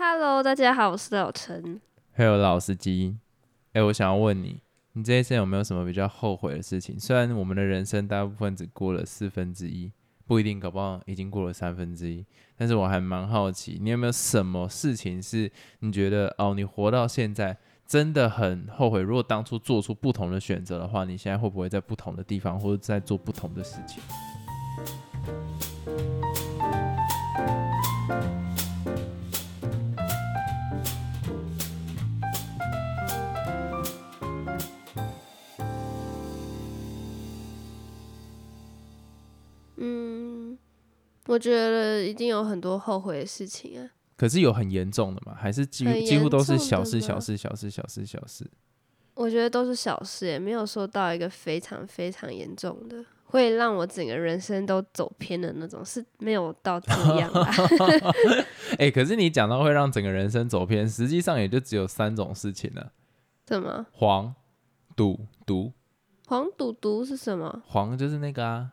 Hello，大家好，我是老陈。还有老司机，哎，我想要问你，你这一生有没有什么比较后悔的事情？虽然我们的人生大部分只过了四分之一，不一定，搞不好已经过了三分之一，但是我还蛮好奇，你有没有什么事情是你觉得哦，你活到现在真的很后悔？如果当初做出不同的选择的话，你现在会不会在不同的地方，或者在做不同的事情？我觉得一定有很多后悔的事情啊。可是有很严重的吗？还是几很几乎都是小事、小事、小事、小事、小事？我觉得都是小事，也没有说到一个非常非常严重的，会让我整个人生都走偏的那种，是没有到这样啦。哎、可是你讲到会让整个人生走偏，实际上也就只有三种事情呢：什么？黄、赌、毒。黄赌毒是什么？黄就是那个啊，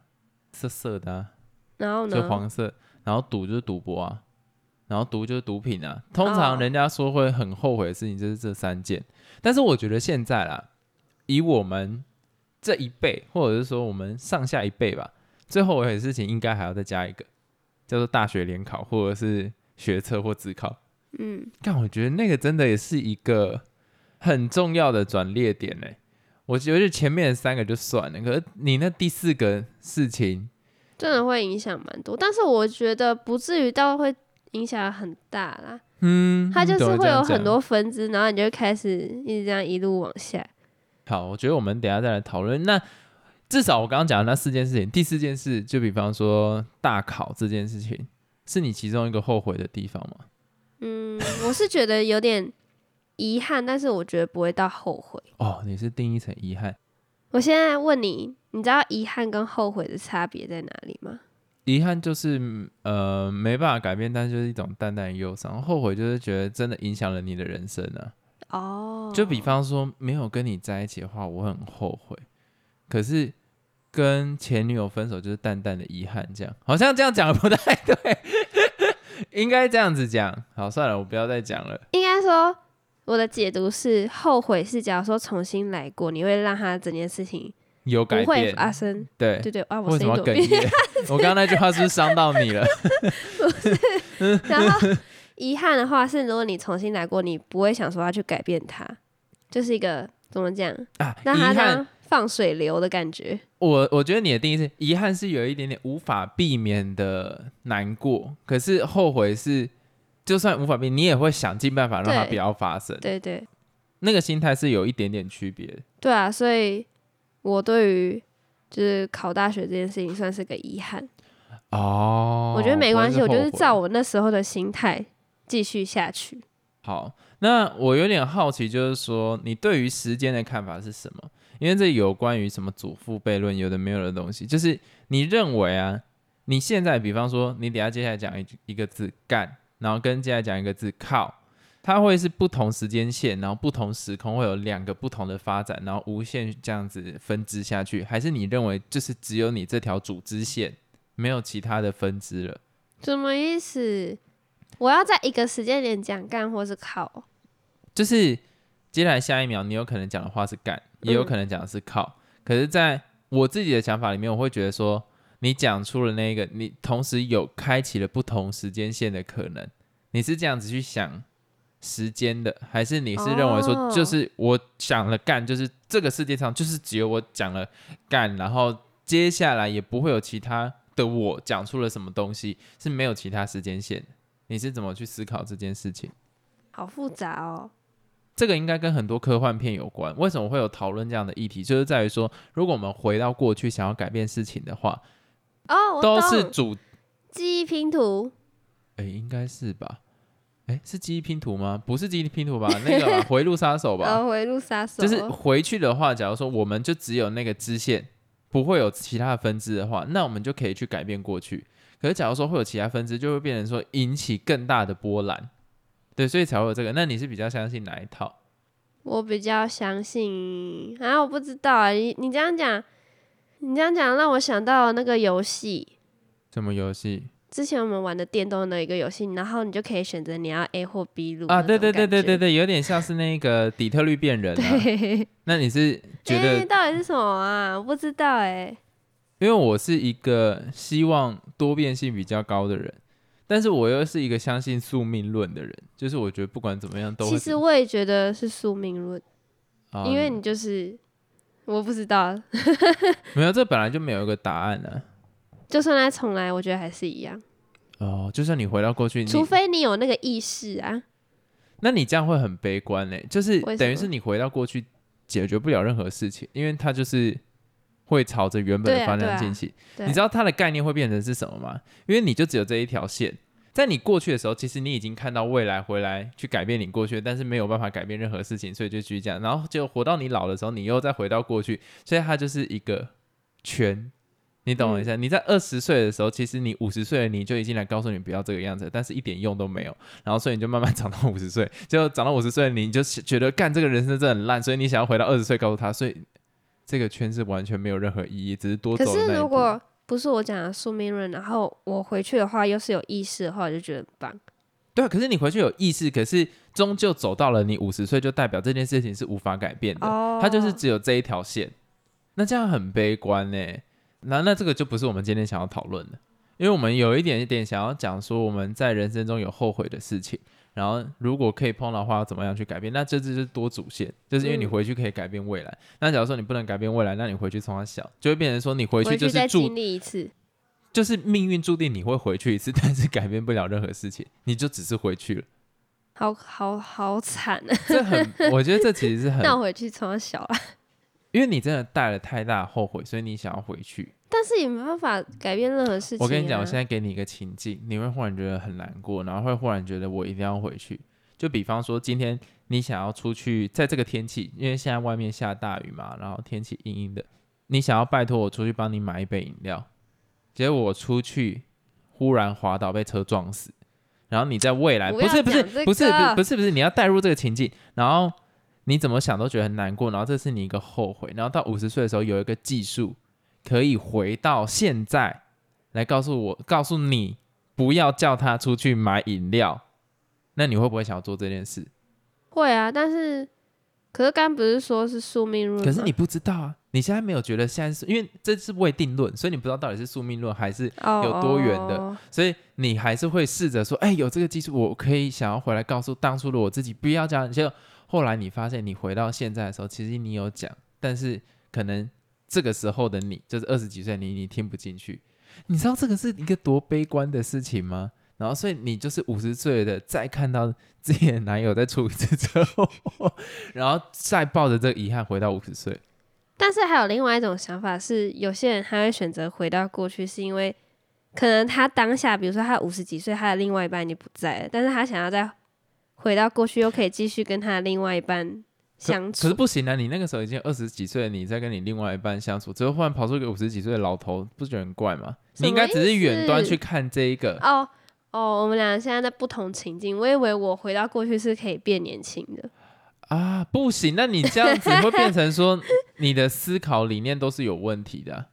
色色的啊，就然后呢？就黄色。然后赌就是赌博啊，然后毒就是毒品啊。通常哦人家说会很后悔的事情就是这三件，但是我觉得现在啦，以我们这一辈，或者是说我们上下一辈吧，最后悔的事情应该还要再加一个，叫做大学联考或者是学测或自考。嗯，但我觉得那个真的也是一个很重要的转捩点呢。我觉得前面三个就算了，可是你那第四个事情，真的会影响蛮多，但是我觉得不至于到会影响很大啦。嗯，它就是会有很多分支，然后你就开始一直这样一路往下。好，我觉得我们等下再来讨论。那至少我刚刚讲的那四件事情，第四件事就比方说大考这件事情，是你其中一个后悔的地方吗？嗯，我是觉得有点遗憾，但是我觉得不会到后悔。哦，你是定义成遗憾，我现在问你，你知道遗憾跟后悔的差别在哪里吗？遗憾就是嗯呃没办法改变，但就是一种淡淡的忧伤；后悔就是觉得真的影响了你的人生啊。哦，就比方说没有跟你在一起的话，我很后悔。可是跟前女友分手就是淡淡的遗憾，这样好像这样讲不太对，应该这样子讲。好，算了，我不要再讲了。应该说，我的解读是，后悔是假如说重新来过，你会让他整件事情有改不会变，发生。对。对对啊，我为什么要哽声音怎么变？咽？我刚刚那句话是不是伤到你了？然后遗憾的话是，如果你重新来过，你不会想说要去改变它，就是一个怎么讲，啊，让它遗憾，当放水流的感觉。我我觉得你的定义是遗憾是有一点点无法避免的难过，可是后悔是就算无法避免，你也会想尽办法让它不要发生。对对那个心态是有一点点区别。对啊，所以我对于就是考大学这件事情算是个遗憾。哦，我觉得没关系，我就是照我那时候的心态继续下去。好。那我有点好奇，就是说你对于时间的看法是什么？因为这有关于什么祖父悖论，有的没有的东西。就是你认为啊，你现在比方说你等下接下来讲一句一个字干，然后跟接下来讲一个字靠，它会是不同时间线，然后不同时空会有两个不同的发展，然后无限这样子分支下去，还是你认为就是只有你这条主支线，没有其他的分支了？什么意思？我要在一个时间点讲干或是靠？就是接下来下一秒你有可能讲的话是干，也有嗯可能讲的是靠。可是，在我自己的想法里面，我会觉得说，你讲出了那个，你同时有开启了不同时间线的可能。你是这样子去想时间的，还是你是认为说，哦就是我想了干，就是这个世界上就是只有我讲了干，然后接下来也不会有其他的我讲出了什么东西，是没有其他时间线的。你是怎么去思考这件事情？好复杂哦。这个应该跟很多科幻片有关。为什么会有讨论这样的议题？就是在于说，如果我们回到过去想要改变事情的话，哦，都是主，记忆拼图。哎，应该是吧？哎，是记忆拼图吗？不是记忆拼图吧？那个回路杀手吧？呃，回路杀手就是回去的话，假如说我们就只有那个支线，不会有其他的分支的话，那我们就可以去改变过去。可是假如说会有其他分支，就会变成说引起更大的波澜。对，所以才会有这个。那你是比较相信哪一套？我比较相信啊，我不知道啊，你你这样讲，你这样讲让我想到那个游戏，什么游戏？之前我们玩的电动的一个游戏，然后你就可以选择你要 A 或 B 路啊，对对对对对对。有点像是那个底特律变人、啊。对，那你是觉得诶到底是什么啊？我不知道哎、因为我是一个希望多变性比较高的人，但是我又是一个相信宿命论的人，就是我觉得不管怎么样都会其实我也觉得是宿命论，啊因为你就是我不知道，没有这本来就没有一个答案呢、就算再重来，我觉得还是一样，哦，就算你回到过去，除非你有那个意识啊。那你这样会很悲观嘞、就是等于是你回到过去解决不了任何事情，因为它就是会朝着原本的方向进行。对你知道它的概念会变成是什么吗？因为你就只有这一条线，在你过去的时候，其实你已经看到未来回来去改变你过去，但是没有办法改变任何事情，所以就继续这样。然后就活到你老的时候，你又再回到过去，所以它就是一个圈。你懂我意思吗？你在二十岁的时候，其实你五十岁了，你就已经来告诉你不要这个样子，但是一点用都没有。然后所以你就慢慢 长到五十岁，结果长到五十岁，你就觉得干这个人生真的很烂，所以你想要回到二十岁告诉他，所以这个圈是完全没有任何意义，只是多走可是。如果不是我讲的宿命论，然后我回去的话又是有意识的话，我就觉得很棒。对啊，可是你回去有意识，可是终究走到了你五十岁，就代表这件事情是无法改变的，哦它就是只有这一条线。那这样很悲观呢。那那这个就不是我们今天想要讨论的，因为我们有一点一点想要讲说我们在人生中有后悔的事情，然后如果可以碰到的话，要怎么样去改变？那这这就是多主线，就是因为你嗯回去可以改变未来。那假如说你不能改变未来，那你回去从它小，就会变成说你回去就是注经历一次，就是命运注定你会回去一次，但是改变不了任何事情，你就只是回去了。好好好惨啊！这很，我觉得这其实是很 那我回去从小啊，因为你真的带了太大的后悔，所以你想要回去。但是也没办法改变任何事情、啊。我跟你讲，我现在给你一个情境，你会忽然觉得很难过，然后会忽然觉得我一定要回去。就比方说，今天你想要出去，在这个天气，因为现在外面下大雨嘛，然后天气阴阴的，你想要拜托我出去帮你买一杯饮料，结果我出去忽然滑倒被车撞死，然后你在未来不是不是不是不是不是不是你要带入这个情境，然后你怎么想都觉得很难过，然后这是你一个后悔，然后到五十岁的时候有一个技术可以回到现在来告诉我告诉你不要叫他出去买饮料，那你会不会想要做这件事？会啊，但是可是刚刚不是说是宿命论？可是你不知道啊，你现在没有觉得现在是因为这是未定论，所以你不知道到底是宿命论还是哦有多远的哦所以你还是会试着说，哎、有这个技术，我可以想要回来告诉当初的我自己，不要这样。结果后来你发现，你回到现在的时候，其实你有讲，但是可能这个时候的你，就是二十几岁你，你听不进去。你知道这个是一个多悲观的事情吗？然后，所以你就是五十岁的，再看到自己的男友再出一次车祸，然后再抱着这个遗憾回到五十岁。但是还有另外一种想法是，有些人他会选择回到过去，是因为可能他当下，比如说他五十几岁，他的另外一半已经不在了，但是他想要再回到过去，又可以继续跟他的另外一半相可是。不行啊！你那个时候已经二十几岁了，你在跟你另外一半相处，之后忽然跑出一个五十几岁的老头，不觉得很怪吗？你应该只是远端去看这一个。哦哦，我们俩现在在不同情境，我以为我回到过去是可以变年轻的。啊，不行，那你这样子会变成说你的思考理念都是有问题的啊、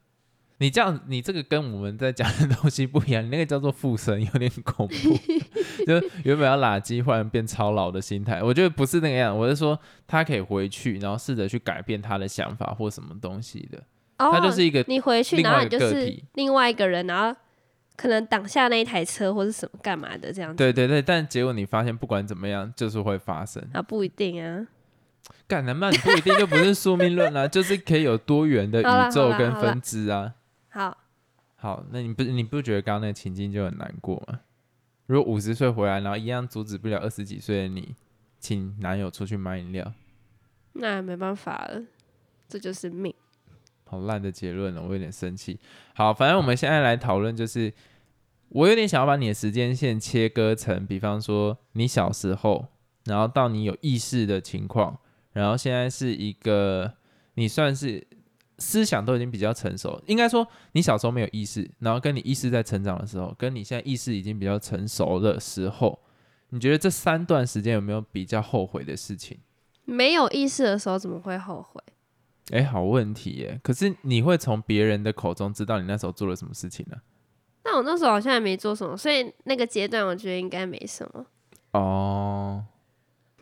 你这样，你这个跟我们在讲的东西不一样，你那个叫做附身，有点恐怖。就原本要垃圾，忽然变超老的心态，我觉得不是那个样。我是说，他可以回去，然后试着去改变他的想法或什么东西的。哦，他就是一个你回去，然后你就是另外一个人，然后可能挡下那一台车或是什么干嘛的这样子。对对对，但结果你发现，不管怎么样，就是会发生。啊，不一定啊。干，那你不一定就不是宿命论啦、就是可以有多元的宇宙跟分支啊。好，好，那你不你不觉得刚刚那个情境就很难过吗？如果五十岁回来，然后一样阻止不了二十几岁的你，请男友出去买饮料，那没办法了，这就是命。好烂的结论了，我有点生气。好，反正我们现在来讨论，就是我有点想要把你的时间线切割成，比方说你小时候，然后到你有意识的情况，然后现在是一个你算是思想都已经比较成熟，应该说你小时候没有意识，然后跟你意识在成长的时候，跟你现在意识已经比较成熟的时候，你觉得这三段时间有没有比较后悔的事情？没有意识的时候怎么会后悔？哎，好问题耶！可是你会从别人的口中知道你那时候做了什么事情呢、那我那时候好像也没做什么，所以那个阶段我觉得应该没什么。哦，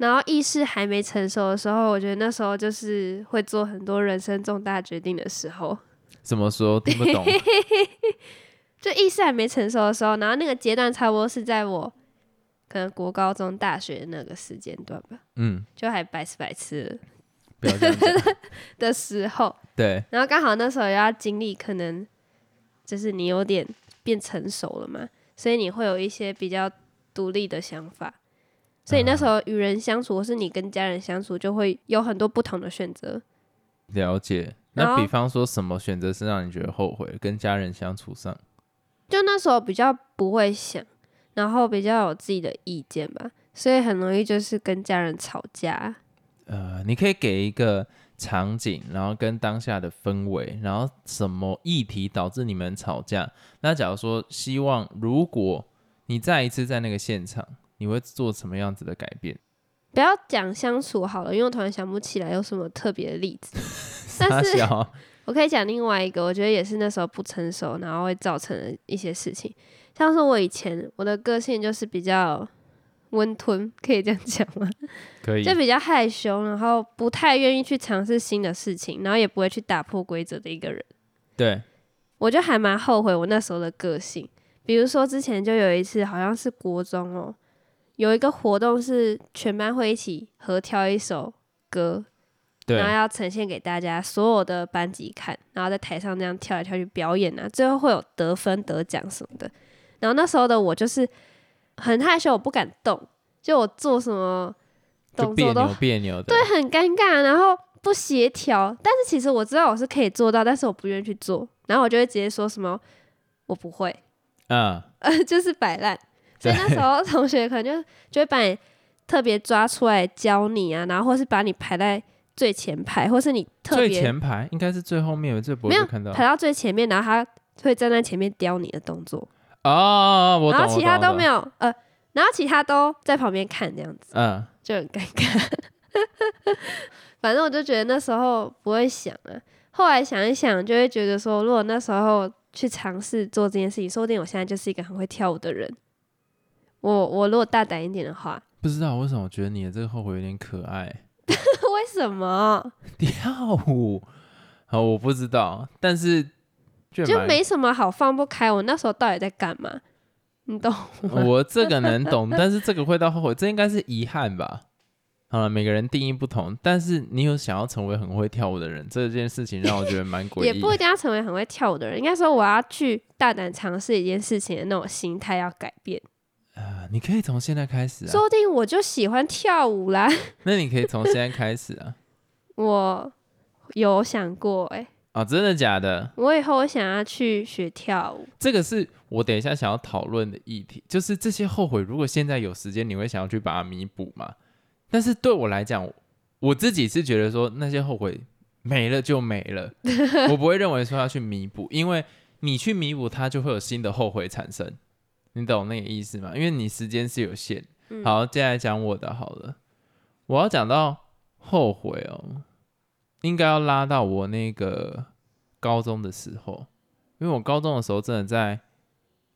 然后意识还没成熟的时候，我觉得那时候就是会做很多人生重大决定的时候。怎么说听不懂？就意识还没成熟的时候，然后那个阶段差不多是在我可能国高中、大学那个时间段吧，嗯，就还白吃白吃 的时候，对，然后刚好那时候也要经历，可能就是你有点变成熟了嘛，所以你会有一些比较独立的想法，所以那时候与人相处，或是你跟家人相处，就会有很多不同的选择。了解。那比方说什么选择是让你觉得后悔？跟家人相处上，就那时候比较不会想，然后比较有自己的意见吧，所以很容易就是跟家人吵架。呃，你可以给一个场景，然后跟当下的氛围，然后什么议题导致你们吵架？那假如说希望，如果你再一次在那个现场，你会做什么样子的改变？不要讲相处好了，因为我突然想不起来有什么特别的例子。但是我可以讲另外一个，我觉得也是那时候不成熟，然后会造成的一些事情。像是我以前我的个性就是比较温吞，可以这样讲吗？可以就比较害羞，然后不太愿意去尝试新的事情，然后也不会去打破规则的一个人。对，我就还蛮后悔我那时候的个性。比如说之前就有一次，好像是国中哦，有一个活动是全班会一起合跳一首歌，对然后要呈现给大家所有的班级看，然后在台上这样跳来跳去表演啊，最后会有得分得奖什么的。然后那时候的我就是很害羞，我不敢动，就我做什么动作都扭别扭的。对，很尴尬，然后不协调。但是其实我知道我是可以做到，但是我不愿意去做，然后我就会直接说什么我不会，嗯，呃，就是摆烂。所以那时候同学可能就就会把你特别抓出来教你啊，然后或是把你排在最前排，或是你特最别前排应该是最后面，最不会看到。排到最前面，然后他会站在前面雕你的动作，哦，我，然后其他都没有。有，呃，然后其他都在旁边看这样子，嗯，就很尴尬。反正我就觉得那时候不会想啊，后来想一想，就会觉得说，如果那时候去尝试做这件事情，说不定我现在就是一个很会跳舞的人。我我如果大胆一点的话，不知道为什么我觉得你的这个后悔有点可爱。为什么？跳舞，好，我不知道，但是就没什么好放不开。我那时候到底在干嘛？你懂吗？我这个能懂，但是这个会到后悔，这应该是遗憾吧。好了，每个人定义不同，但是你有想要成为很会跳舞的人，这件事情让我觉得蛮 诡异。也不一定要成为很会跳舞的人，应该说我要去大胆尝试一件事情的那种心态要改变。啊，你可以从现在开始啊。说不定我就喜欢跳舞啦。那你可以从现在开始啊。我有想过、欸，啊，真的假的？我以后我想要去学跳舞。这个是我等一下想要讨论的议题，就是这些后悔，如果现在有时间，你会想要去把它弥补吗？但是对我来讲，我自己是觉得说那些后悔没了就没了，我不会认为说要去弥补，因为你去弥补它，就会有新的后悔产生，你懂那个意思吗？因为你时间是有限。嗯好，接下来讲我的好了，我要讲到后悔哦，应该要拉到我那个高中的时候，因为我高中的时候真的在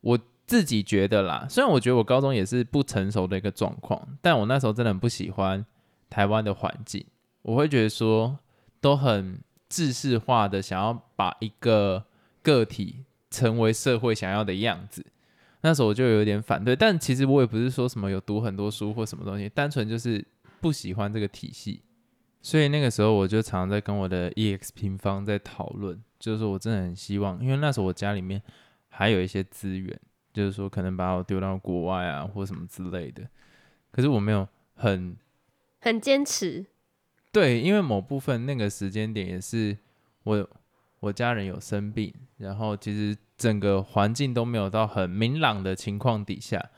我自己觉得啦，虽然我觉得我高中也是不成熟的一个状况，但我那时候真的很不喜欢台湾的环境，我会觉得说都很制式化的想要把一个个体成为社会想要的样子。那时候我就有点反对，但其实我也不是说什么有读很多书或什么东西，单纯就是不喜欢这个体系。所以那个时候我就常常在跟我的 EX 平方在讨论，就是说我真的很希望，因为那时候我家里面还有一些资源，就是说可能把我丢到国外啊或什么之类的，可是我没有很很坚持，对，因为某部分那个时间点也是我我家人有生病，然后其实整个环境都没有到很明朗的情况底下，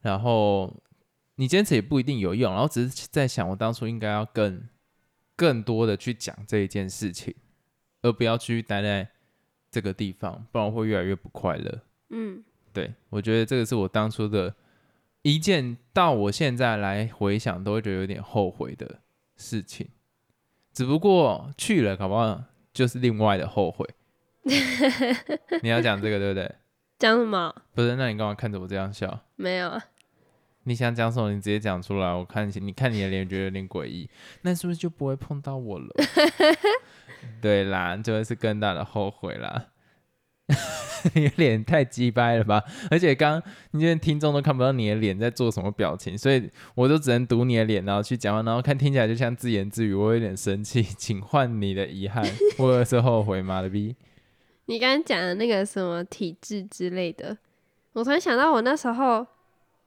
然后你坚持也不一定有用，然后只是在想我当初应该要更更多的去讲这一件事情，而不要去待在这个地方，不然会越来越不快乐。嗯，对我觉得这个是我当初的一件，到我现在来回想都会觉得有点后悔的事情。只不过去了，搞不好就是另外的后悔。你要讲这个对不对？讲什么？不是，那你干嘛看着我这样笑？没有啊，你想讲什么？你直接讲出来，我看你看你的脸，觉得有点诡异，那是不是就不会碰到我了？对啦，就会是更大的后悔啦。你的脸太鸡掰了吧！而且刚因为听众都看不到你的脸在做什么表情，所以我就只能读你的脸，然后去讲话，然后看听起来就像自言自语，我有点生气，请换你的遗憾，或者是后悔妈的逼。你刚刚讲的那个什么体质之类的，我突然想到，我那时候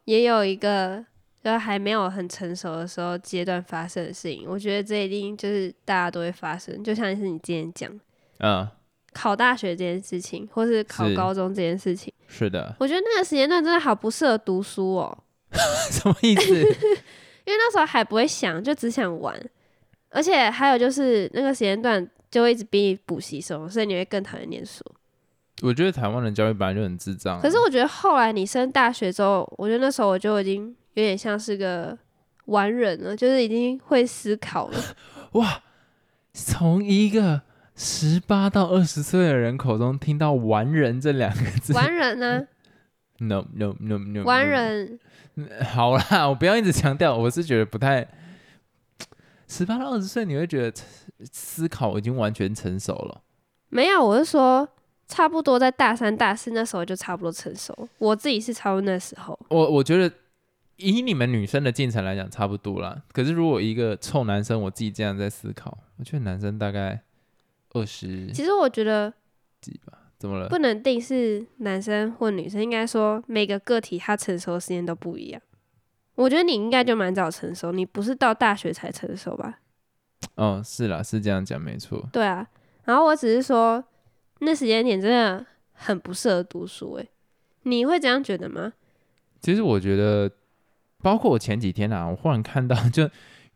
也有一个，就还没有很成熟的时候阶段发生的事情。我觉得这一定就是大家都会发生，就像是你今天讲嗯，考大学这件事情，或是考高中这件事情。是的，我觉得那个时间段真的好不适合读书哦，什么意思？因为那时候还不会想，就只想玩，而且还有就是那个时间段就会一直逼你补习什么，所以你会更讨厌念书。我觉得台湾的教育本来就很智障啊。可是我觉得后来你升大学之后，我觉得那时候我就已经有点像是个完人了，就是已经会思考了。哇，从一个十八到二十岁的人口中听到“完人”这两个字完人呢、，no no no no，完人 好啦，我不要一直强调，我是觉得不太。十八到二十岁，你会觉得思考已经完全成熟了。没有，我是说差不多在大三、大四那时候就差不多成熟。我自己是差不多那时候，我我觉得以你们女生的进程来讲，差不多啦。可是如果一个臭男生，我自己这样在思考，我觉得男生大概二十其实我觉得几吧？怎么了？不能定是男生或女生，应该说每个个体他成熟的时间都不一样。我觉得你应该就蛮早成熟，你不是到大学才成熟吧？哦，是啦，是这样讲，没错。对啊，然后我只是说那时间点真的很不适合读书、欸，你会这样觉得吗？其实我觉得，包括我前几天啊，我忽然看到，就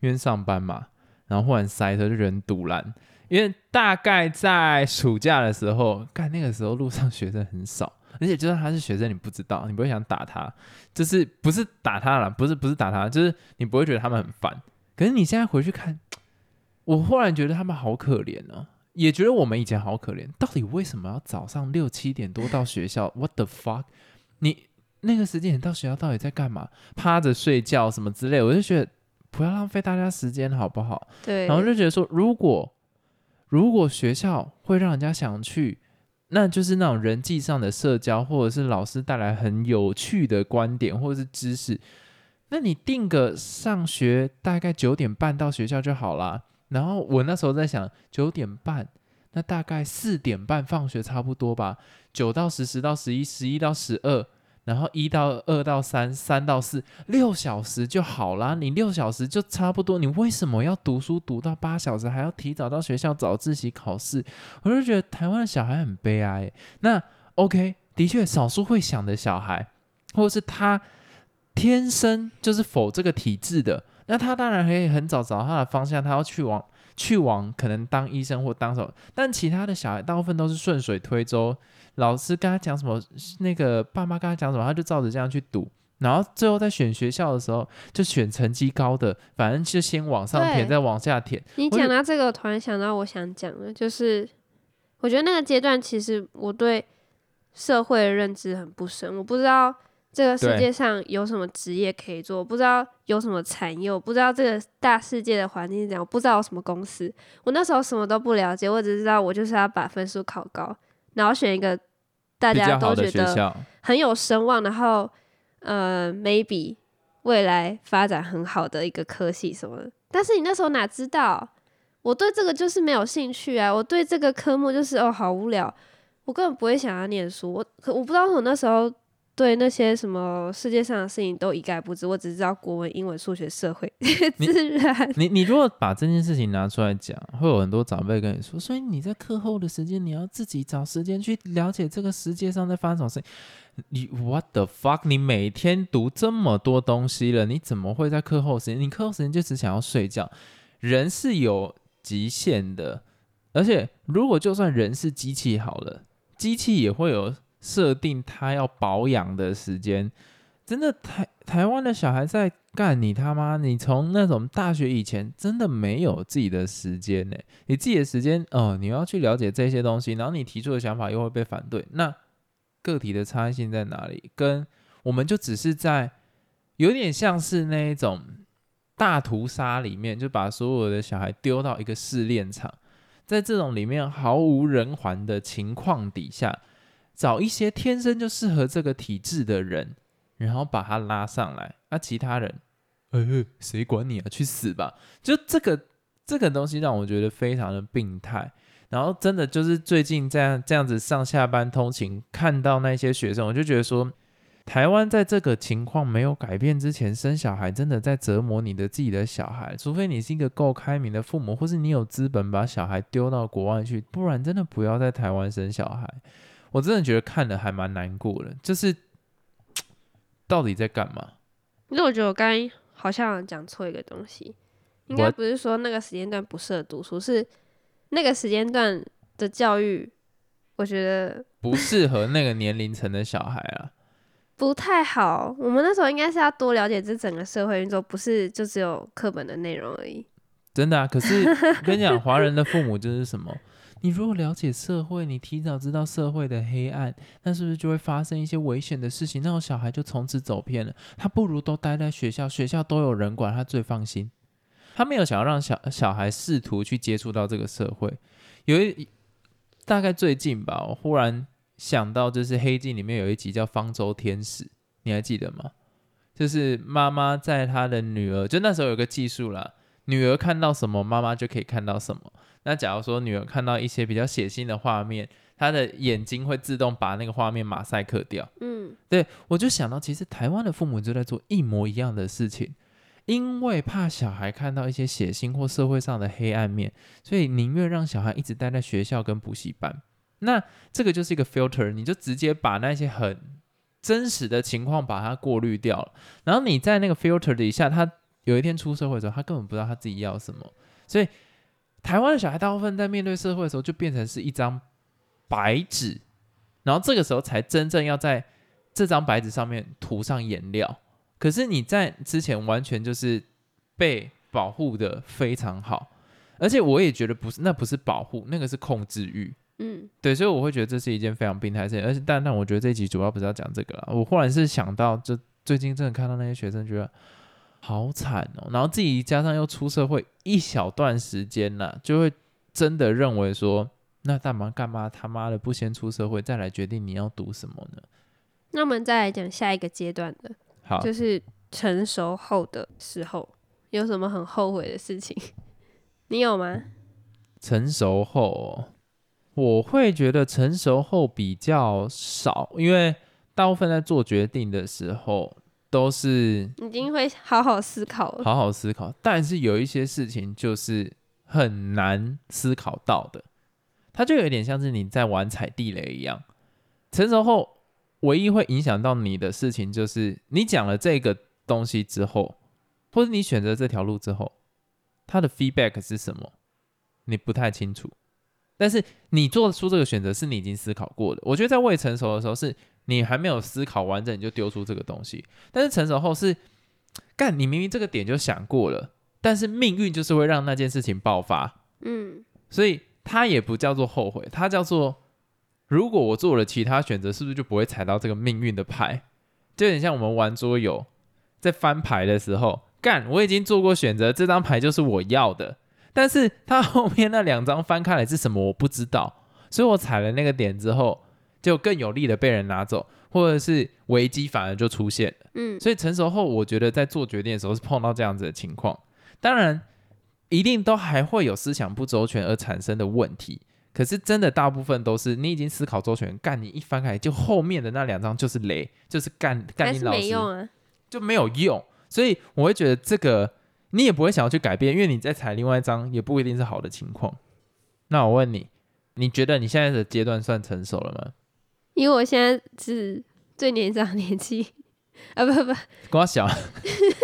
因为上班嘛，然后忽然塞车，就人堵拦。因为大概在暑假的时候，干那个时候路上学生很少，而且就算他是学生，你不知道，你不会想打他，就是不是打他了，不是不是打他，就是你不会觉得他们很烦。可是你现在回去看，我忽然觉得他们好可怜呢、也觉得我们以前好可怜。到底为什么要早上六七点多到学校？What the fuck？你那个时间点到学校到底在干嘛？趴着睡觉什么之类，我就觉得不要浪费大家时间好不好？对，然后就觉得说，如果如果学校会让人家想去，那就是那种人际上的社交，或者是老师带来很有趣的观点或者是知识，那你定个上学大概九点半到学校就好啦。然后我那时候在想，九点半，那大概四点半放学差不多吧，九到十，十到十一，十一到十二。然后一到二到三，三到四，六小时就好啦。你六小时就差不多，你为什么要读书读到八小时，还要提早到学校早自习考试？我就觉得台湾的小孩很悲哀。那 OK，的确，少数会想的小孩，或者是他天生就是否这个体质的，那他当然可以很早找到他的方向，他要去往去往可能当医生或当什么。但其他的小孩大部分都是顺水推舟。老师跟他讲什么，那个爸妈跟他讲什么，他就照着这样去读，然后最后在选学校的时候，就选成绩高的，反正就先往上填，再往下填。你讲到这个，我突然想到我想讲的，就是我觉得那个阶段，其实我对社会的认知很不深，我不知道这个世界上有什么职业可以做，不知道有什么产业，我不知道这个大世界的环境是怎样，我不知道有什么公司，我那时候什么都不了解，我只知道我就是要把分数考高，然后选一个大家都觉得，很有声望，然后呃，maybe 未来发展很好的一个科系什么的。但是你那时候哪知道？我对这个就是没有兴趣啊，我对这个科目就是哦好无聊，我根本不会想要念书。我可我不知道我那时候对那些什么世界上的事情都一概不知，我只知道国文、英文、数学、社会、你自然。你你如果把这件事情拿出来讲，会有很多长辈跟你说，所以你在课后的时间，你要自己找时间去了解这个世界上在发生什么事情。你 what the fuck？你每天读这么多东西了，你怎么会在课后时间？你课后时间就只想要睡觉。人是有极限的，而且如果就算人是机器好了，机器也会有设定他要保养的时间。真的台台湾的小孩在干你他妈！你从那种大学以前真的没有自己的时间呢，你自己的时间哦，你要去了解这些东西，然后你提出的想法又会被反对，那个体的差异性在哪里？跟我们就只是在有点像是那一种大屠杀里面，就把所有的小孩丢到一个试炼场，在这种里面毫无人寰的情况底下，找一些天生就适合这个体质的人，然后把他拉上来，那、其他人，呃，谁管你啊？去死吧！就这个这个东西让我觉得非常的病态。然后真的就是最近这样这样子上下班通勤，看到那些学生，我就觉得说，台湾在这个情况没有改变之前，生小孩真的在折磨你的自己的小孩。除非你是一个够开明的父母，或是你有资本把小孩丢到国外去，不然真的不要在台湾生小孩。我真的觉得看了还蛮难过的，就是 到底在干嘛？因为我觉得我刚刚好像讲错一个东西，应该不是说那个时间段不适合读书，是那个时间段的教育，我觉得不适合那个年龄层的小孩啊。不太好。我们那时候应该是要多了解这整个社会运作，不是就只有课本的内容而已。真的啊，可是我 跟你讲，华人的父母就是什么？你如果了解社会，你提早知道社会的黑暗，那是不是就会发生一些危险的事情？那种小孩就从此走偏了。他不如都待在学校，学校都有人管，他最放心。他没有想要让小小孩试图去接触到这个社会。有一大概最近吧，我忽然想到，就是《黑镜》里面有一集叫《方舟天使》，你还记得吗？就是妈妈在她的女儿，就那时候有个技术啦，女儿看到什么，妈妈就可以看到什么。那假如说女儿看到一些比较血腥的画面，她的眼睛会自动把那个画面马赛克掉。嗯，对我就想到，其实台湾的父母就在做一模一样的事情，因为怕小孩看到一些血腥或社会上的黑暗面，所以宁愿让小孩一直待在学校跟补习班。那这个就是一个 filter，你就直接把那些很真实的情况把它过滤掉了。然后你在那个 filter 底下，他有一天出社会的时候，他根本不知道他自己要什么。所以台湾的小孩大部分在面对社会的时候，就变成是一张白纸，然后这个时候才真正要在这张白纸上面涂上颜料。可是你在之前完全就是被保护的非常好，而且我也觉得不是，那不是保护，那个是控制欲。嗯，对，所以我会觉得这是一件非常病态的事情。而且，但但我觉得这一集主要不是要讲这个了。我忽然是想到，就最近真的看到那些学生，觉得好惨哦。然后自己加上又出社会一小段时间了，就会真的认为说，那干嘛干嘛他妈的不先出社会，再来决定你要读什么呢？那我们再来讲下一个阶段的，好，就是成熟后的时候，有什么很后悔的事情？你有吗？成熟后哦、我会觉得成熟后比较少，因为大部分在做决定的时候都是已经会好好思考了。好好思考，但是有一些事情就是很难思考到的，它就有点像是你在玩踩地雷一样。成熟后，唯一会影响到你的事情就是你讲了这个东西之后，或者你选择这条路之后，它的 feedback 是什么，你不太清楚。但是你做出这个选择是你已经思考过的。我觉得在未成熟的时候，是你还没有思考完整，你就丢出这个东西。但是成熟后是，干你明明这个点就想过了，但是命运就是会让那件事情爆发，嗯，所以它也不叫做后悔，它叫做如果我做了其他选择，是不是就不会踩到这个命运的牌？就有点像我们玩桌游，在翻牌的时候，干我已经做过选择，这张牌就是我要的，但是它后面那两张翻开来是什么我不知道，所以我踩了那个点之后，就更有力的被人拿走，或者是危机反而就出现了。嗯，所以成熟后，我觉得在做决定的时候是碰到这样子的情况，当然一定都还会有思想不周全而产生的问题。可是真的大部分都是你已经思考周全，干你一翻开就后面的那两张就是雷，就是干干你老师没用啊。就没有用。所以我会觉得这个你也不会想要去改变，因为你在踩另外一张也不一定是好的情况。那我问你，你觉得你现在的阶段算成熟了吗？因为我现在是最年长的年纪，啊不不，跟我小，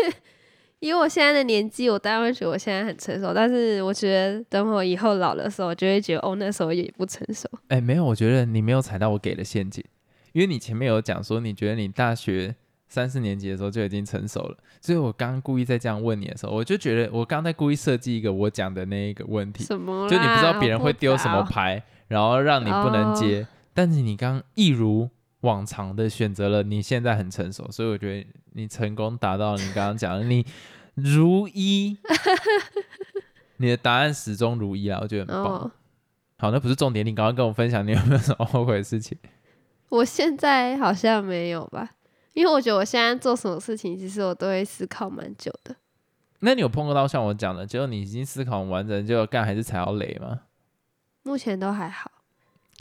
以我现在的年纪，我当然会觉得我现在很成熟，但是我觉得等我以后老的时候，我就会觉得哦，那时候也不成熟。哎、没有，我觉得你没有踩到我给的陷阱，因为你前面有讲说你觉得你大学三四年级的时候就已经成熟了，所以我刚刚故意在这样问你的时候，我就觉得我刚在故意设计一个我讲的那一个问题，什么？就你不知道别人会丢什么牌，然后让你不能接，但是你刚一如往常的选择了你现在很成熟，所以我觉得你成功达到你刚刚讲的，你如一，你的答案始终如一啊，我觉得很棒。哦，好，那不是重点，你刚刚跟我分享你有没有什么后悔的事情？我现在好像没有吧，因为我觉得我现在做什么事情，其实我都会思考蛮久的。那你有碰到像我讲的，结果你已经思考完整，结果干还是踩到雷吗？目前都还好，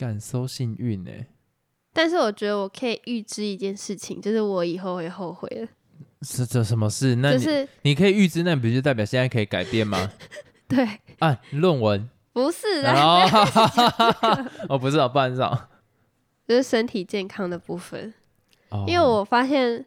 干收幸运呢、但是我觉得我可以预知一件事情，就是我以后会后悔的，是这什么事？那你、就是你可以预知，那不就代表现在可以改变吗？对，啊，论文，不是然啊，后 哦，不是哦，班上，就是身体健康的部分。哦因为我发现，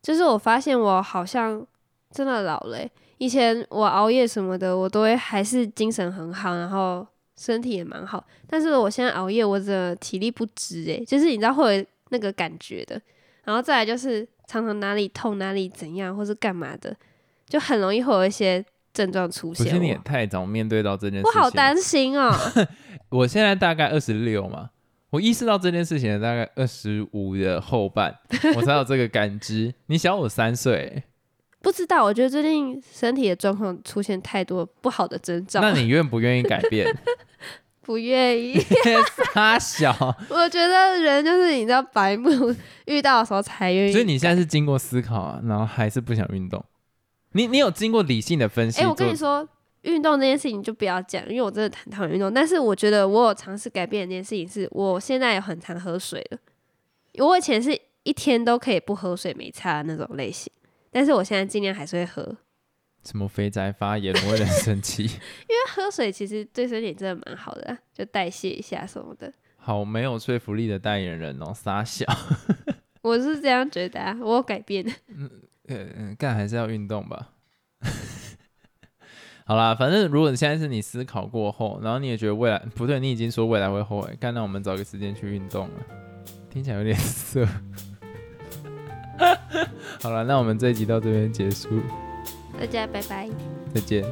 就是我发现我好像真的老了欸、以前我熬夜什么的，我都会还是精神很好，然后身体也蛮好。但是我现在熬夜，我真的体力不支诶、就是你知道会有那个感觉的。然后再来就是常常哪里痛哪里怎样，或是干嘛的，就很容易会有一些症状出不现。是你也太早面对到这件事情，我好担心哦、我现在大概二十六嘛，我意识到这件事情大概二十五的后半，我才有这个感知。你小我三岁欸、不知道，我觉得最近身体的状况出现太多不好的征兆，那你愿不愿意改变？不愿意。他小，我觉得人就是你知道白目，遇到的时候才愿意。所以你现在是经过思考啊，然后还是不想运动。你你有经过理性的分析哎、做？我跟你说，运动这件事情就不要讲，因为我真的很讨厌运动。但是我觉得我有尝试改变的一件事情是，我现在也很常喝水了。我以前是一天都可以不喝水没差的那种类型，但是我现在尽量还是会喝。什么肥宅发言，我有点生气。因为喝水其实对身体真的蛮好的啊、就代谢一下什么的。好没有说服力的代言人哦，傻笑。我是这样觉得啊，我有改变。呃，嗯干还是要运动吧。好啦，反正如果你现在是你思考过后，然后你也觉得未来不对，你已经说未来会后悔，干那我们找个时间去运动了，听起来有点色。好了，那我们这一集到这边结束，大家拜拜。再见。